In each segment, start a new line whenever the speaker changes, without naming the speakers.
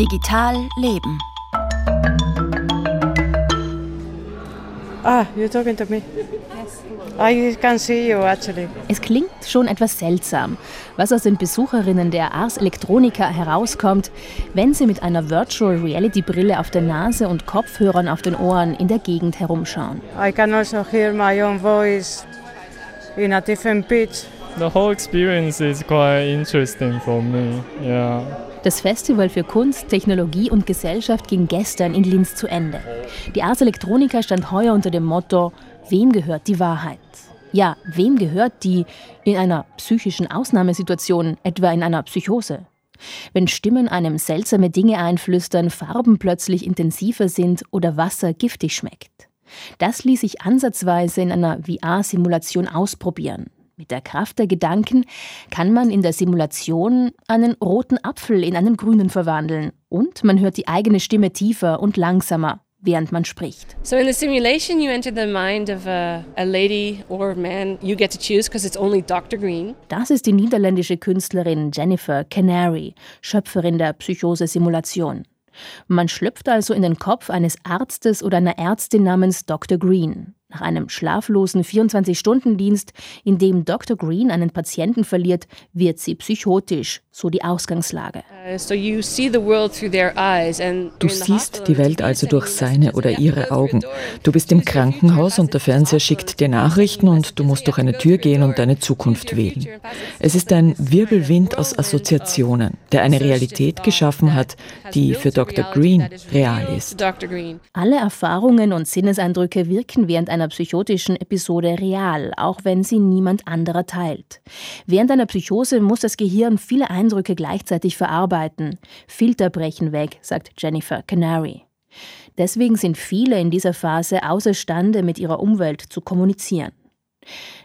Digital Leben.
Ah, you're talking to me. I can see you actually.
Es klingt schon etwas seltsam, was aus den Besucherinnen der Ars Electronica herauskommt, wenn sie mit einer Virtual Reality Brille auf der Nase und Kopfhörern auf den Ohren in der Gegend herumschauen.
I can also hear my own voice in a different pitch.
The whole experience is quite interesting for me. Yeah.
Das Festival für Kunst, Technologie und Gesellschaft ging gestern in Linz zu Ende. Die Ars Electronica stand heuer unter dem Motto Wem gehört die Wahrheit? Ja, wem gehört die in einer psychischen Ausnahmesituation, etwa in einer Psychose? Wenn Stimmen einem seltsame Dinge einflüstern, Farben plötzlich intensiver sind oder Wasser giftig schmeckt. Das ließ sich ansatzweise in einer VR-Simulation ausprobieren. Mit der Kraft der Gedanken kann man in der Simulation einen roten Apfel in einen grünen verwandeln und man hört die eigene Stimme tiefer und langsamer, während man spricht.
So in the simulation you enter the mind of a, a lady or a man you get to choose because it's only Dr. Green.
Das ist die niederländische Künstlerin Jennifer Canary, Schöpferin der Psychose-Simulation. Man schlüpft also in den Kopf eines Arztes oder einer Ärztin namens Dr. Green. Nach einem schlaflosen 24-Stunden-Dienst, in dem Dr. Green einen Patienten verliert, wird sie psychotisch, so die Ausgangslage.
Uh,
du siehst die Welt also durch seine oder ihre Augen. Du bist im Krankenhaus und der Fernseher schickt dir Nachrichten und du musst durch eine Tür gehen und deine Zukunft wählen. Es ist ein Wirbelwind aus Assoziationen, der eine Realität geschaffen hat, die für Dr. Green real ist.
Alle Erfahrungen und Sinneseindrücke wirken während einer einer psychotischen Episode real, auch wenn sie niemand anderer teilt. Während einer Psychose muss das Gehirn viele Eindrücke gleichzeitig verarbeiten. Filter brechen weg, sagt Jennifer Canary. Deswegen sind viele in dieser Phase außerstande, mit ihrer Umwelt zu kommunizieren.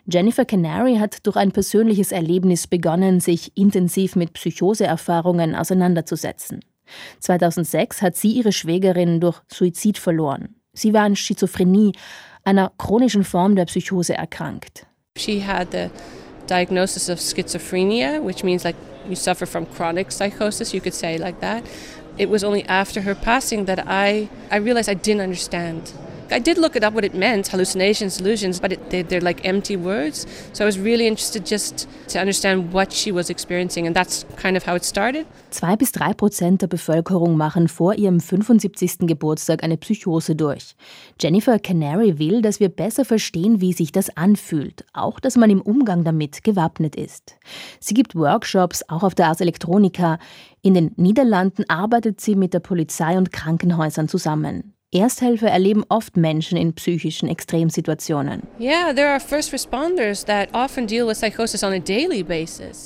Jennifer Canary hat durch ein persönliches Erlebnis begonnen, sich intensiv mit Psychoseerfahrungen auseinanderzusetzen. 2006 hat sie ihre Schwägerin durch Suizid verloren. Sie war an Schizophrenie, einer chronischen Form der Psychose erkrankt.
She had the diagnosis of schizophrenia, which means like you suffer from chronic psychosis, you could say like that. It was only after her passing that I, I realized I didn't understand I did look it up what it meant, hallucinations, illusions, but it, they, they're like empty words. So I was really interested just to understand what she was experiencing, and that's kind of how it started.
Zwei bis drei Prozent der Bevölkerung machen vor ihrem 75. Geburtstag eine Psychose durch. Jennifer Canary will, dass wir besser verstehen, wie sich das anfühlt, auch dass man im Umgang damit gewappnet ist. Sie gibt Workshops, auch auf der Ars Electronica. In den Niederlanden arbeitet sie mit der Polizei und Krankenhäusern zusammen. Ersthelfer erleben oft Menschen in psychischen Extremsituationen.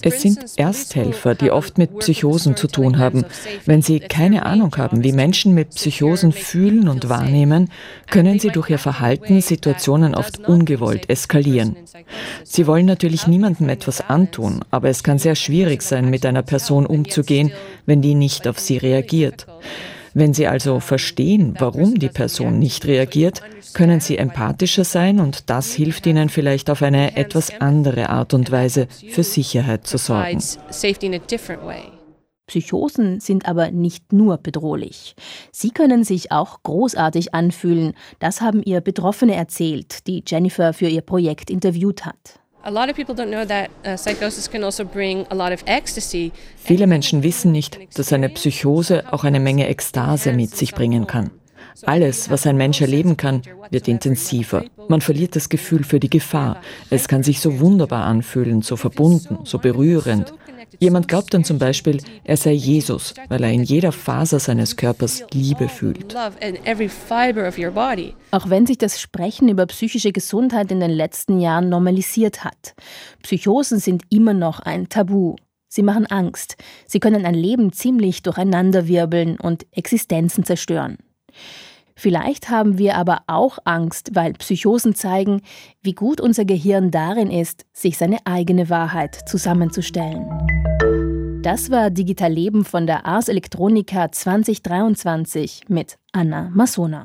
Es sind Ersthelfer, die oft mit Psychosen zu tun haben. Wenn sie keine Ahnung haben, wie Menschen mit Psychosen fühlen und wahrnehmen, können sie durch ihr Verhalten Situationen oft ungewollt eskalieren. Sie wollen natürlich niemandem etwas antun, aber es kann sehr schwierig sein, mit einer Person umzugehen, wenn die nicht auf sie reagiert. Wenn Sie also verstehen, warum die Person nicht reagiert, können Sie empathischer sein und das hilft Ihnen vielleicht auf eine etwas andere Art und Weise für Sicherheit zu sorgen.
Psychosen sind aber nicht nur bedrohlich. Sie können sich auch großartig anfühlen. Das haben ihr Betroffene erzählt, die Jennifer für ihr Projekt interviewt hat.
Also
Viele Menschen wissen nicht, dass eine Psychose auch eine Menge Ekstase mit sich bringen kann. Alles, was ein Mensch erleben kann, wird intensiver. Man verliert das Gefühl für die Gefahr. Es kann sich so wunderbar anfühlen, so verbunden, so berührend. Jemand glaubt dann zum Beispiel, er sei Jesus, weil er in jeder Faser seines Körpers Liebe fühlt.
Auch wenn sich das Sprechen über psychische Gesundheit in den letzten Jahren normalisiert hat. Psychosen sind immer noch ein Tabu. Sie machen Angst. Sie können ein Leben ziemlich durcheinanderwirbeln und Existenzen zerstören. Vielleicht haben wir aber auch Angst, weil Psychosen zeigen, wie gut unser Gehirn darin ist, sich seine eigene Wahrheit zusammenzustellen. Das war Digital Leben von der Ars Electronica 2023 mit Anna Masona.